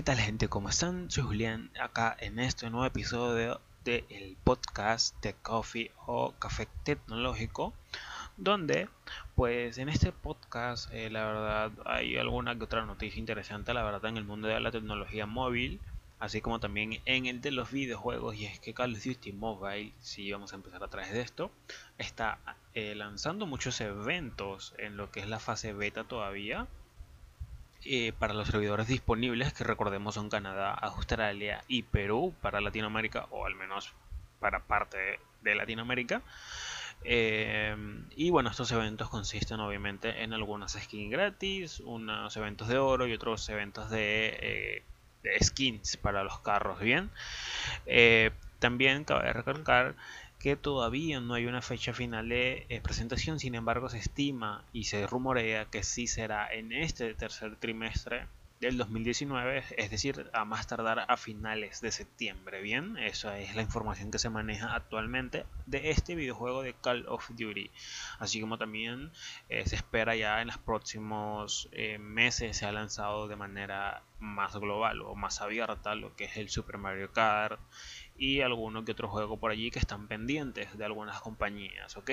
¿Qué tal gente? ¿Cómo están? Soy Julián acá en este nuevo episodio del podcast de Coffee o Café Tecnológico donde pues en este podcast eh, la verdad hay alguna que otra noticia interesante la verdad en el mundo de la tecnología móvil así como también en el de los videojuegos y es que Call of Duty Mobile si vamos a empezar a través de esto está eh, lanzando muchos eventos en lo que es la fase beta todavía eh, para los servidores disponibles, que recordemos son Canadá, Australia y Perú para Latinoamérica, o al menos para parte de Latinoamérica. Eh, y bueno, estos eventos consisten obviamente en algunas skins gratis, unos eventos de oro y otros eventos de, eh, skins para los carros, ¿bien? también cabe recalcar que todavía no hay una fecha final de eh, presentación, sin embargo se estima y se rumorea que sí será en este tercer trimestre del 2019, es decir, a más tardar a finales de septiembre. Bien, esa es la información que se maneja actualmente de este videojuego de Call of Duty. Así como también eh, se espera ya en los próximos eh, meses se ha lanzado de manera más global o más abierta lo que es el Super Mario Kart y alguno que otro juego por allí que están pendientes de algunas compañías, ¿ok?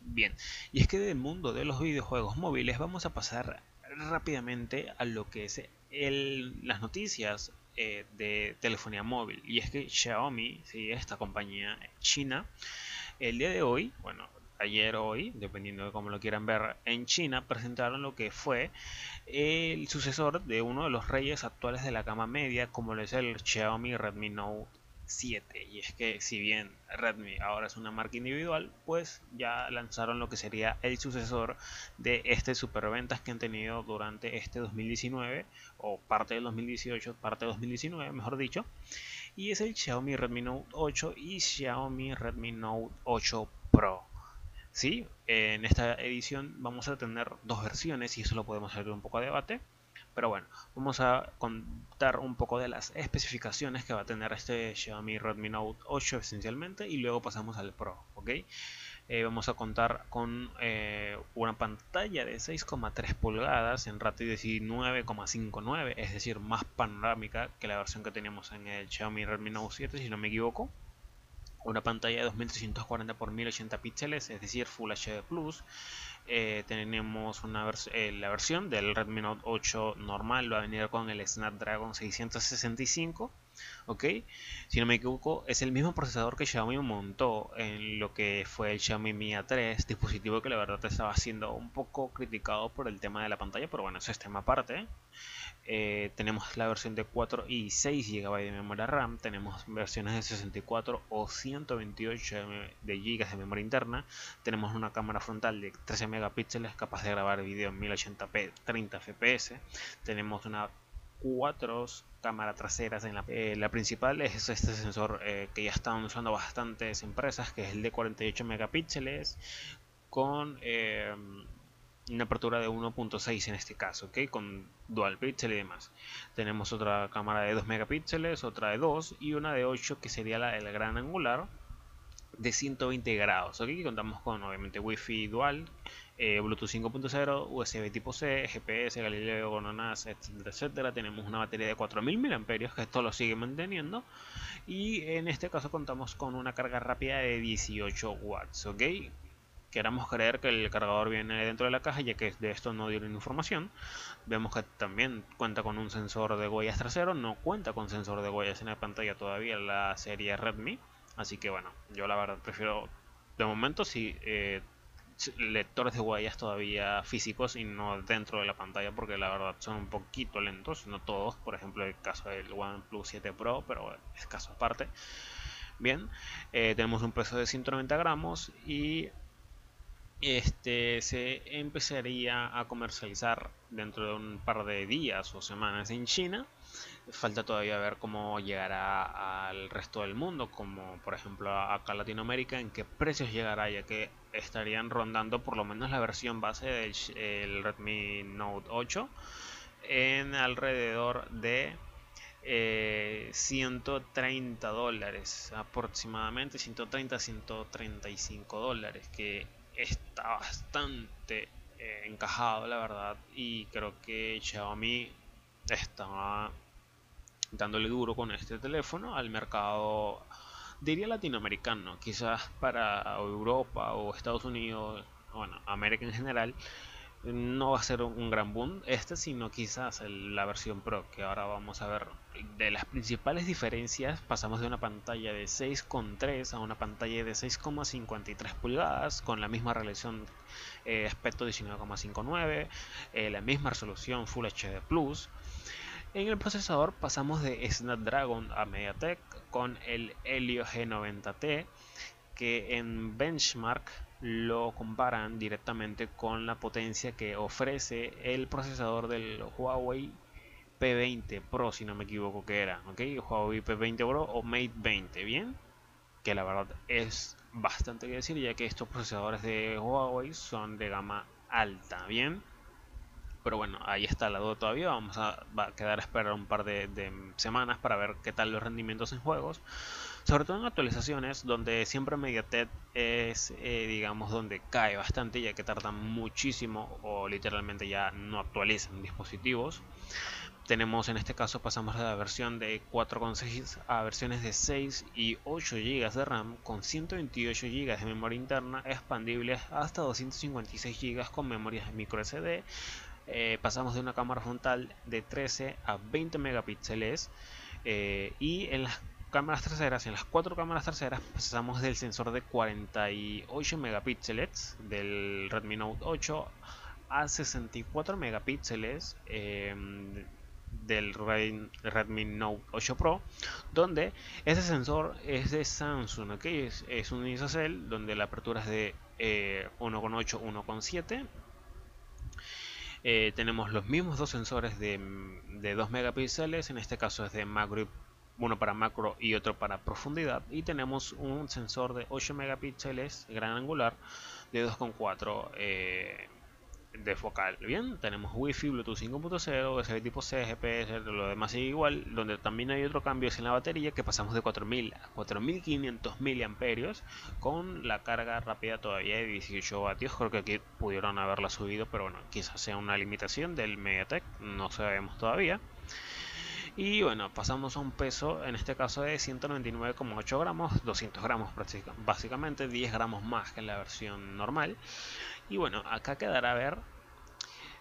Bien, y es que del mundo de los videojuegos móviles vamos a pasar rápidamente a lo que es el, las noticias eh, de telefonía móvil. Y es que Xiaomi, ¿sí? esta compañía china, el día de hoy, bueno, ayer hoy, dependiendo de cómo lo quieran ver, en China presentaron lo que fue el sucesor de uno de los reyes actuales de la gama media, como es el Xiaomi Redmi Note 7. Y es que si bien Redmi ahora es una marca individual, pues ya lanzaron lo que sería el sucesor de este superventas que han tenido durante este 2019 o parte del 2018, parte del 2019, mejor dicho. Y es el Xiaomi Redmi Note 8 y Xiaomi Redmi Note 8 Pro. ¿Sí? En esta edición vamos a tener dos versiones y eso lo podemos hacer un poco a debate. Pero bueno, vamos a contar un poco de las especificaciones que va a tener este Xiaomi Redmi Note 8 esencialmente y luego pasamos al Pro, ¿ok? Eh, vamos a contar con eh, una pantalla de 6,3 pulgadas en ratio 19,59, es decir, más panorámica que la versión que teníamos en el Xiaomi Redmi Note 7, si no me equivoco una pantalla de 2340 x 1080 píxeles, es decir, Full HD Plus. Eh, tenemos una eh, la versión del Redmi Note 8 normal, va a venir con el Snapdragon 665. Ok, si no me equivoco, es el mismo procesador que Xiaomi montó en lo que fue el Xiaomi Mi A3, dispositivo que la verdad estaba siendo un poco criticado por el tema de la pantalla, pero bueno, eso es tema aparte. Eh, tenemos la versión de 4 y 6 GB de memoria RAM, tenemos versiones de 64 o 128 de GB de memoria interna, tenemos una cámara frontal de 13 megapíxeles capaz de grabar video en 1080p 30 fps, tenemos una cuatro cámaras traseras en la, eh, la principal es este sensor eh, que ya están usando bastantes empresas que es el de 48 megapíxeles con una apertura de 1.6 en este caso, ¿ok? Con dual pixel y demás. Tenemos otra cámara de 2 megapíxeles, otra de 2 y una de 8 que sería la del gran angular de 120 grados, ¿ok? Contamos con obviamente Wi-Fi dual, eh, Bluetooth 5.0, USB tipo C, GPS, Galileo, etcétera, etcétera. Tenemos una batería de 4000 mAh que esto lo sigue manteniendo y en este caso contamos con una carga rápida de 18 watts, ¿ok? Queramos creer que el cargador viene dentro de la caja, ya que de esto no dieron información. Vemos que también cuenta con un sensor de huellas trasero, no cuenta con sensor de huellas en la pantalla todavía la serie Redmi. Así que bueno, yo la verdad prefiero de momento si eh, lectores de huellas todavía físicos y no dentro de la pantalla porque la verdad son un poquito lentos, no todos, por ejemplo el caso del OnePlus 7 Pro, pero es caso aparte. Bien, eh, tenemos un peso de 190 gramos y este se empezaría a comercializar dentro de un par de días o semanas en China. Falta todavía ver cómo llegará al resto del mundo, como por ejemplo acá Latinoamérica, en qué precios llegará, ya que estarían rondando por lo menos la versión base del Redmi Note 8 en alrededor de 130 eh, dólares aproximadamente 130 135 dólares que está bastante eh, encajado, la verdad. Y creo que Xiaomi está dándole duro con este teléfono al mercado, diría latinoamericano, quizás para Europa o Estados Unidos, bueno, América en general, no va a ser un gran boom este, sino quizás la versión Pro, que ahora vamos a ver. De las principales diferencias, pasamos de una pantalla de 6,3 a una pantalla de 6,53 pulgadas, con la misma relación eh, aspecto 19,59, eh, la misma resolución Full HD Plus. En el procesador pasamos de Snapdragon a MediaTek con el Helio G90T, que en benchmark lo comparan directamente con la potencia que ofrece el procesador del Huawei P20 Pro, si no me equivoco que era, ¿ok? Huawei P20 Pro o Mate 20, ¿bien? Que la verdad es bastante que decir, ya que estos procesadores de Huawei son de gama alta, ¿bien? Pero bueno, ahí está la duda todavía. Vamos a, quedar a esperar un par de, semanas para ver qué tal los rendimientos en juegos sobre todo en actualizaciones donde siempre MediaTek es eh, digamos donde cae bastante ya que tardan muchísimo o literalmente ya no actualizan dispositivos. Tenemos en este caso pasamos de la versión de 4.6 a versiones de 6 y 8 GB de RAM con 128 GB de memoria interna expandibles hasta 256 GB con memoria micro SD eh, pasamos de una cámara frontal de 13 a 20 megapíxeles eh, y en las cámaras traseras, en las cuatro cámaras traseras pasamos del sensor de 48 megapíxeles del Redmi Note 8 a 64 megapíxeles em, del Redmi Note 8 Pro, donde ese sensor es de Samsung, es, un ISOCELL donde la apertura es de 1.8, eh, 1.7 eh, tenemos los mismos dos sensores de, de 2 megapíxeles, en este caso es de Macro uno para macro y otro para profundidad y tenemos un sensor de 8 megapíxeles gran angular de 2.4 eh, de focal. Bien tenemos wifi bluetooth 5.0 USB tipo C GPS lo demás sigue igual donde también hay otro cambio es en la batería que pasamos de 4000 a 4500 miliamperios con la carga rápida todavía de 18 vatios. Creo que aquí pudieron haberla subido pero bueno quizás sea una limitación del MediaTek no sabemos todavía y bueno, pasamos a un peso, en este caso de 199,8 gramos, 200 gramos básicamente, 10 gramos más que la versión normal. Y bueno, acá quedará a ver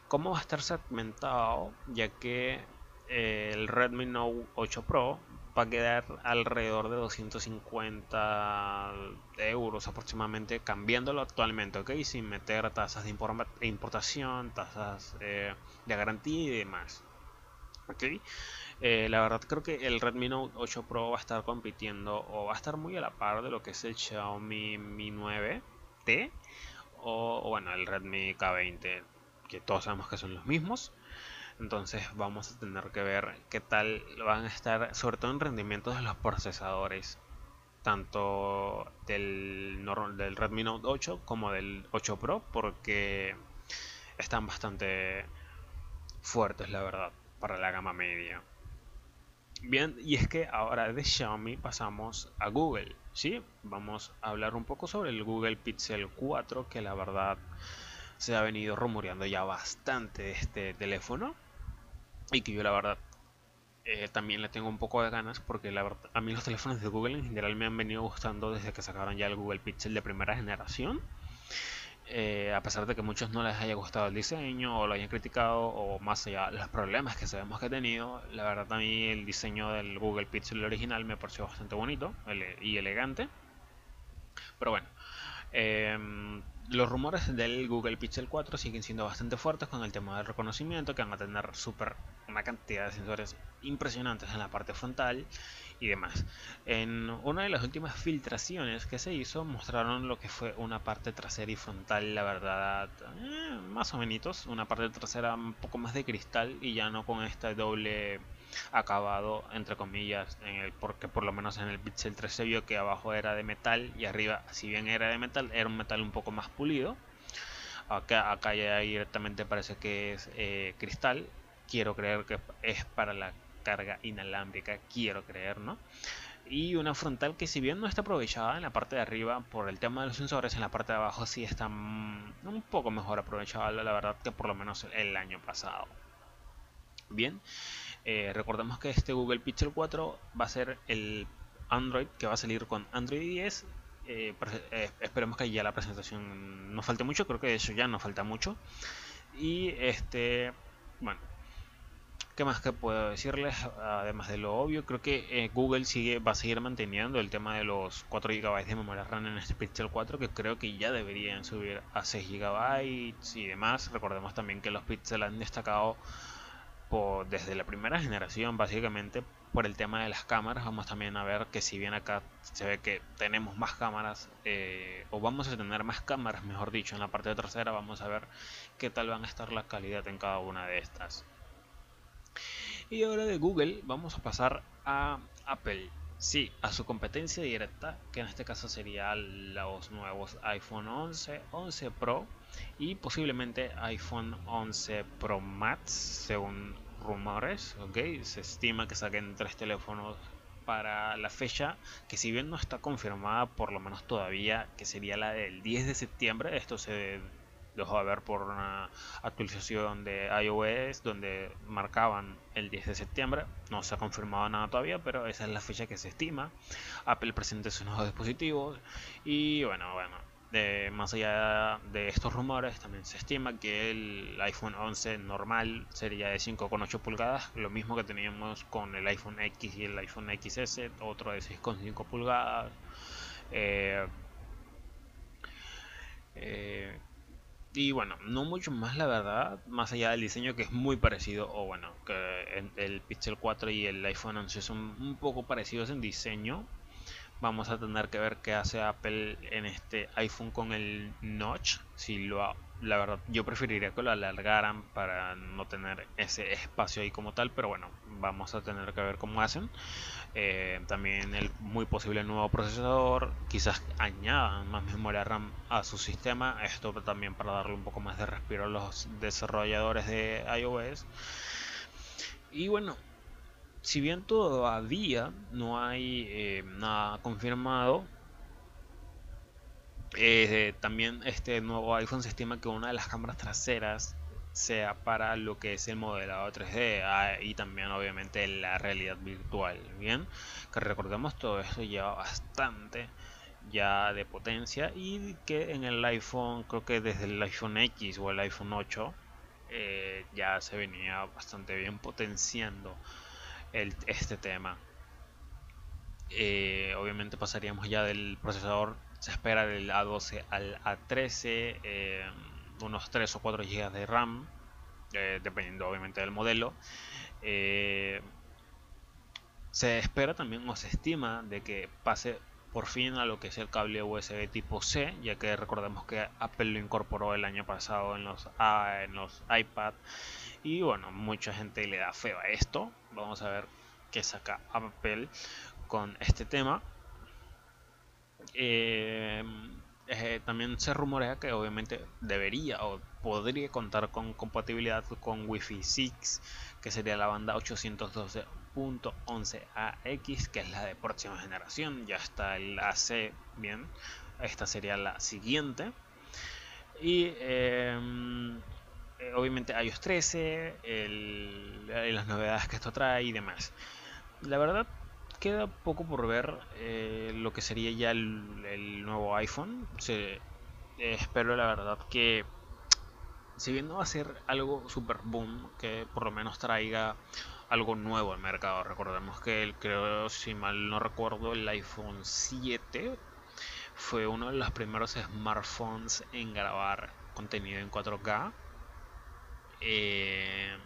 cómo va a estar segmentado, ya que eh, el Redmi Note 8 Pro va a quedar alrededor de 250 euros aproximadamente cambiándolo actualmente ok sin meter tasas de importación tasas eh, de garantía y demás eh, la verdad creo que el Redmi Note 8 Pro va a estar compitiendo o va a estar muy a la par de lo que es el Xiaomi Mi 9T o, bueno el Redmi K20 que todos sabemos que son los mismos. Entonces vamos a tener que ver qué tal van a estar, sobre todo en rendimientos de los procesadores, tanto del, del Redmi Note 8 como del 8 Pro, porque están bastante fuertes, la verdad, para la gama media. Bien, y es que ahora de Xiaomi pasamos a Google, ¿sí? Vamos a hablar un poco sobre el Google Pixel 4, que la verdad se ha venido rumoreando ya bastante este teléfono. Y que yo la verdad eh, también le tengo un poco de ganas porque la verdad, a mí los teléfonos de Google en general me han venido gustando desde que sacaron ya el Google Pixel de primera generación. Eh, a pesar de que muchos no les haya gustado el diseño o lo hayan criticado o más allá los problemas que sabemos que ha tenido, la verdad a mí el diseño del Google Pixel original me pareció bastante bonito y elegante. Pero bueno, em, los rumores del Google Pixel 4 siguen siendo bastante fuertes con el tema del reconocimiento, que van a tener super, una cantidad de sensores impresionantes en la parte frontal y demás. En una de las últimas filtraciones que se hizo mostraron lo que fue una parte trasera y frontal, la verdad, eh, más o menos, una parte trasera un poco más de cristal y ya no con este doble acabado entre comillas en el, porque por lo menos en el Pixel 3 se vio que abajo era de metal y arriba si bien era de metal era un metal un poco más pulido acá, acá ya directamente parece que es eh, cristal quiero creer que es para la carga inalámbrica, quiero creer, ¿no? Y una frontal que si bien no está aprovechada en la parte de arriba por el tema de los sensores, en la parte de abajo sí está un poco mejor aprovechada, la verdad, que por lo menos el año pasado. Bien, eh, recordemos que este Google Pixel 4 va a ser el Android que va a salir con Android 10. Eh, eh, esperemos que ya la presentación no falte mucho, creo que eso ya no falta mucho. Y este, bueno, ¿qué más que puedo decirles? Además de lo obvio, creo que Google sigue, va a seguir manteniendo el tema de los 4 GB de memoria RAM en este Pixel 4, que creo que ya deberían subir a 6 GB y demás. Recordemos también que los Pixel han destacado desde la primera generación básicamente por el tema de las cámaras vamos también a ver que si bien acá se ve que tenemos más cámaras eh, o vamos a tener más cámaras mejor dicho en la parte trasera vamos a ver qué tal van a estar la calidad en cada una de estas y ahora de Google vamos a pasar a Apple Sí, a su competencia directa, que en este caso sería los nuevos iPhone 11, 11 Pro y posiblemente iPhone 11 Pro Max, según rumores. ¿ok? Se estima que saquen tres teléfonos para la fecha, que si bien no está confirmada, por lo menos todavía, que sería la del 10 de septiembre. Esto se dejó de ver por una actualización de iOS donde marcaban el 10 de septiembre. No se ha confirmado nada todavía, pero esa es la fecha que se estima. Apple presenta sus nuevos dispositivos y bueno, bueno. más allá de estos rumores, también se estima que el iPhone 11 normal sería de 5,8 pulgadas, lo mismo que teníamos con el iPhone X y el iPhone XS, otro de 6,5 pulgadas. Eh, eh, y bueno, no mucho más la verdad, más allá del diseño que es muy parecido, o bueno, que el Pixel 4 y el iPhone 11 son un poco parecidos en diseño. Vamos a tener que ver qué hace Apple en este iPhone con el notch, si lo la verdad yo preferiría que lo alargaran para no tener ese espacio ahí como tal pero bueno vamos a tener que ver cómo hacen. Eh, también el muy posible nuevo procesador quizás añadan más memoria RAM a su sistema esto también para darle un poco más de respiro a los desarrolladores de iOS. Y bueno si bien todavía no hay eh, nada confirmado eh, también este nuevo iPhone se estima que una de las cámaras traseras sea para lo que es el modelado 3D ah, y también obviamente la realidad virtual. Bien, que recordemos todo esto lleva bastante ya de potencia y que en el iPhone, creo que desde el iPhone X o el iPhone 8 eh, ya se venía bastante bien potenciando este tema. Eh, obviamente pasaríamos ya del procesador se espera del A12 al A13, eh, unos 3 o 4 GB de RAM, eh, dependiendo obviamente del modelo. Eh, se espera también o se estima de que pase por fin a lo que es el cable USB tipo C, ya que recordemos que Apple lo incorporó el año pasado en los, en los iPad y bueno, mucha gente le da feo a esto. Vamos a ver qué saca Apple con este tema. Eh, eh, también se rumorea que obviamente debería o podría contar con compatibilidad con Wi-Fi 6, que sería la banda 812.11ax, que es la de próxima generación. Ya está el AC, bien, esta sería la siguiente. Y em, eh, obviamente iOS 13, las novedades que esto trae y demás. La verdad, queda poco por ver eh, lo que sería ya el, nuevo iPhone. Se, espero la verdad que, si bien no va a ser algo super boom, que por lo menos traiga algo nuevo al mercado. Recordemos que el, creo, si mal no recuerdo, el iPhone 7 fue uno de los primeros smartphones en grabar contenido en 4K. Eh,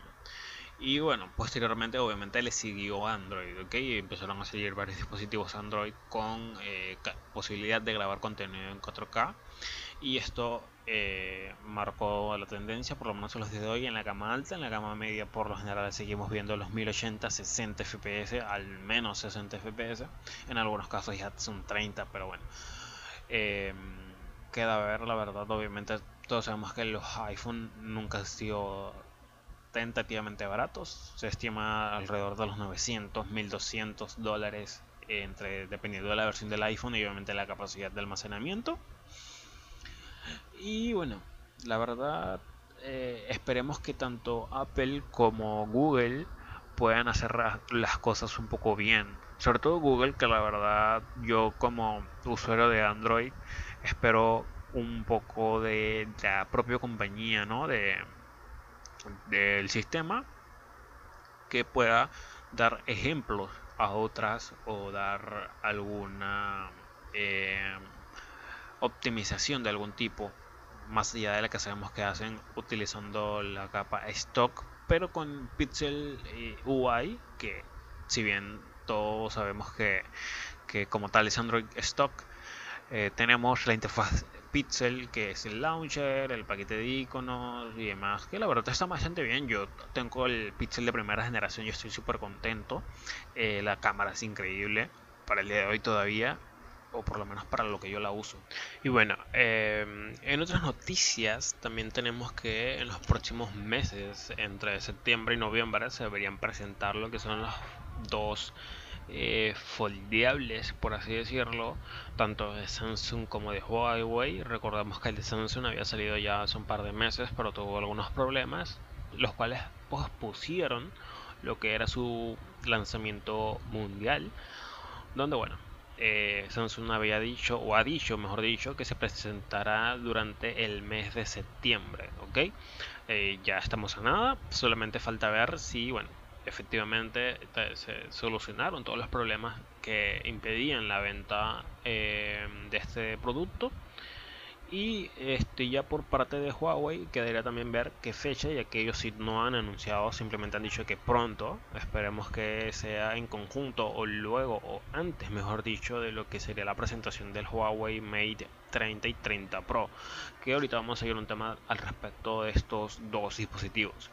y bueno, posteriormente obviamente le siguió Android, ¿ok? Y empezaron a seguir varios dispositivos Android con eh, posibilidad de grabar contenido en 4K. Y esto eh, marcó la tendencia, por lo menos en los de hoy, en la gama alta, en la gama media por lo general seguimos viendo los 1080, 60 FPS, al menos 60 FPS. En algunos casos ya son 30, pero bueno. Em, queda ver, la verdad, obviamente todos sabemos que los iPhone nunca han sido tentativamente baratos. Se estima alrededor de los 900, 1200 dólares entre dependiendo de la versión del iPhone y obviamente la capacidad de almacenamiento. Y bueno, la verdad eh, esperemos que tanto Apple como Google puedan hacer las cosas un poco bien. Sobre todo Google, que la verdad yo como usuario de Android espero un poco de la propia compañía, ¿no? De, del sistema que pueda dar ejemplos a otras o dar alguna eh, optimización de algún tipo más allá de la que sabemos que hacen utilizando la capa stock pero con Pixel eh, UI que si bien todos sabemos que, que como tal es Android stock eh, tenemos la interfaz Pixel, que es el launcher, el paquete de iconos y demás, que la verdad está bastante bien. Yo tengo el Pixel de primera generación y estoy súper contento. Eh, la cámara es increíble para el día de hoy todavía, o por lo menos para lo que yo la uso. Y bueno, em, en otras noticias también tenemos que en los próximos meses, entre septiembre y noviembre, se deberían presentar lo que son los dos eh, foldeables, por así decirlo, tanto de Samsung como de Huawei. Recordamos que el de Samsung había salido ya hace un par de meses, pero tuvo algunos problemas, los cuales pospusieron lo que era su lanzamiento mundial, donde bueno, eh, Samsung había dicho, o ha dicho, mejor dicho, que se presentará durante el mes de septiembre, ¿ok? Eh, ya estamos a nada, solamente falta ver si, bueno, efectivamente se solucionaron todos los problemas que impedían la venta eh, de este producto. Y este ya por parte de Huawei quedaría también ver qué fecha ya que ellos sí no han anunciado simplemente han dicho que pronto esperemos que sea en conjunto o luego o antes mejor dicho de lo que sería la presentación del Huawei Mate 30 y 30 Pro. Que ahorita vamos a seguir un tema al respecto de estos dos dispositivos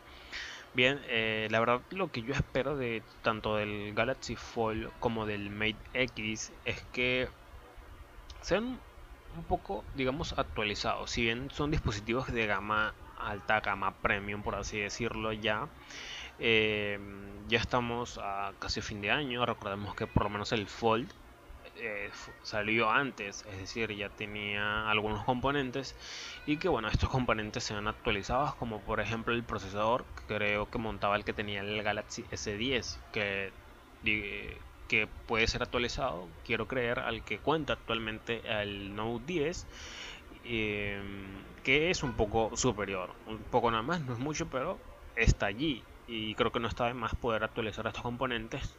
Bien, eh, la verdad lo que yo espero de tanto del Galaxy Fold como del Mate X es que sean un poco, digamos, actualizados. Si bien son dispositivos de gama alta, gama premium, por así decirlo, ya. Eh, ya estamos a casi fin de año. Recordemos que por lo menos el Fold eh, salió antes, es decir, ya tenía algunos componentes y que bueno, estos componentes se han actualizado como por ejemplo el procesador, creo que montaba el que tenía el Galaxy S10, que, que puede ser actualizado, quiero creer, al que cuenta actualmente el Note 10. Em, que es un poco superior, un poco nada más, no es mucho, pero está allí y creo que no está de más poder actualizar estos componentes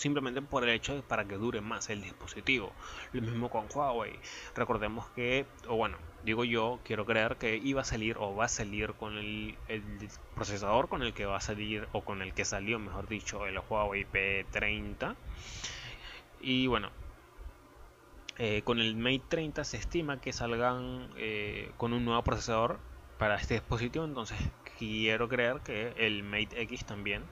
simplemente por el hecho de para que dure más el dispositivo. Lo mismo con Huawei. Recordemos que, o bueno, digo yo, quiero creer que iba a salir o va a salir con el, procesador con el que va a salir o con el que salió, mejor dicho, el Huawei P30. Y bueno, eh, con el Mate 30 se estima que salgan eh, con un nuevo procesador para este dispositivo, entonces quiero creer que el Mate X también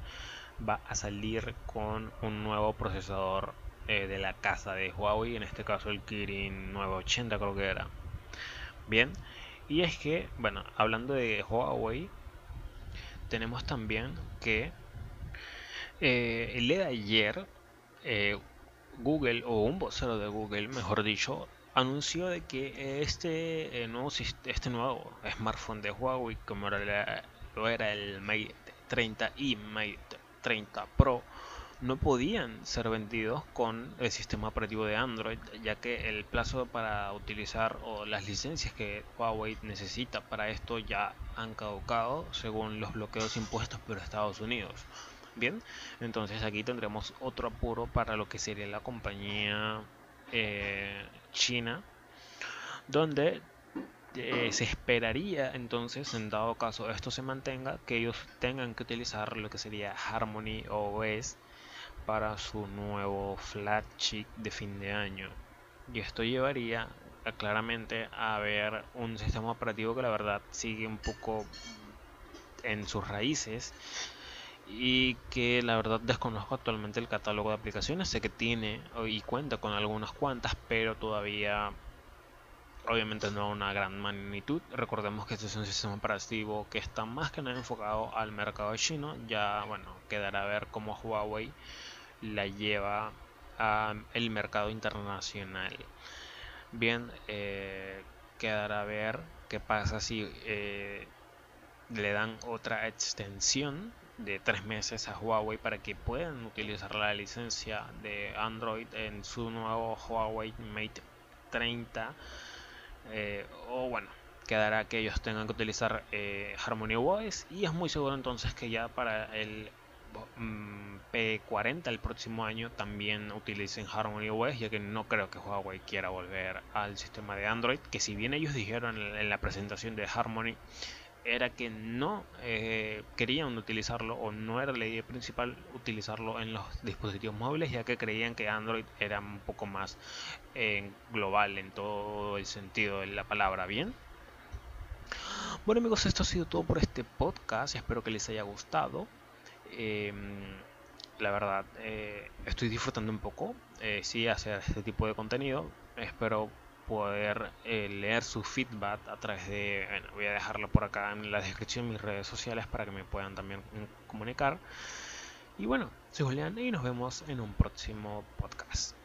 va a salir con un nuevo procesador eh, de la casa de Huawei, en este caso el Kirin 980 creo que era. Bien, y es que, bueno, hablando de Huawei, tenemos también que eh, el día de ayer eh, Google o un vocero de Google, mejor dicho, anunció de que este nuevo este smartphone de Huawei, como era lo era el Mate 30 y Mate 30 Pro no podían ser vendidos con el sistema operativo de Android, ya que el plazo para utilizar o las licencias que Huawei necesita para esto ya han caducado según los bloqueos impuestos por Estados Unidos. Bien, entonces aquí tendremos otro apuro para lo que sería la compañía eh, china, donde eh, se esperaría entonces, en dado caso esto se mantenga, que ellos tengan que utilizar lo que sería Harmony OS para su nuevo flagship de fin de año. Y esto llevaría claramente a ver un sistema operativo que la verdad sigue un poco en sus raíces y que la verdad desconozco actualmente el catálogo de aplicaciones. Sé que tiene y cuenta con algunas cuantas, pero todavía obviamente no a una gran magnitud. Recordemos que este es un sistema operativo que está más que nada enfocado al mercado chino. Ya, bueno, quedará a ver cómo Huawei la lleva al mercado internacional. Bien, eh, quedará a ver qué pasa si eh, le dan otra extensión de tres meses a Huawei para que puedan utilizar la licencia de Android en su nuevo Huawei Mate 30 eh, o bueno quedará que ellos tengan que utilizar eh, Harmony OS y es muy seguro entonces que ya para el mm, P40 el próximo año también utilicen Harmony OS ya que no creo que Huawei quiera volver al sistema de Android que si bien ellos dijeron en la presentación de Harmony era que no eh, querían utilizarlo o no era la idea principal utilizarlo en los dispositivos móviles ya que creían que Android era un poco más eh, global en todo el sentido de la palabra bien bueno amigos esto ha sido todo por este podcast. Espero que les haya gustado. Em, la verdad eh, estoy disfrutando un poco sí hacer este tipo de contenido. Espero poder eh, leer su feedback a través de, voy a dejarlo por acá en la descripción de mis redes sociales para que me puedan también comunicar. Y bueno, soy Julián y nos vemos en un próximo podcast.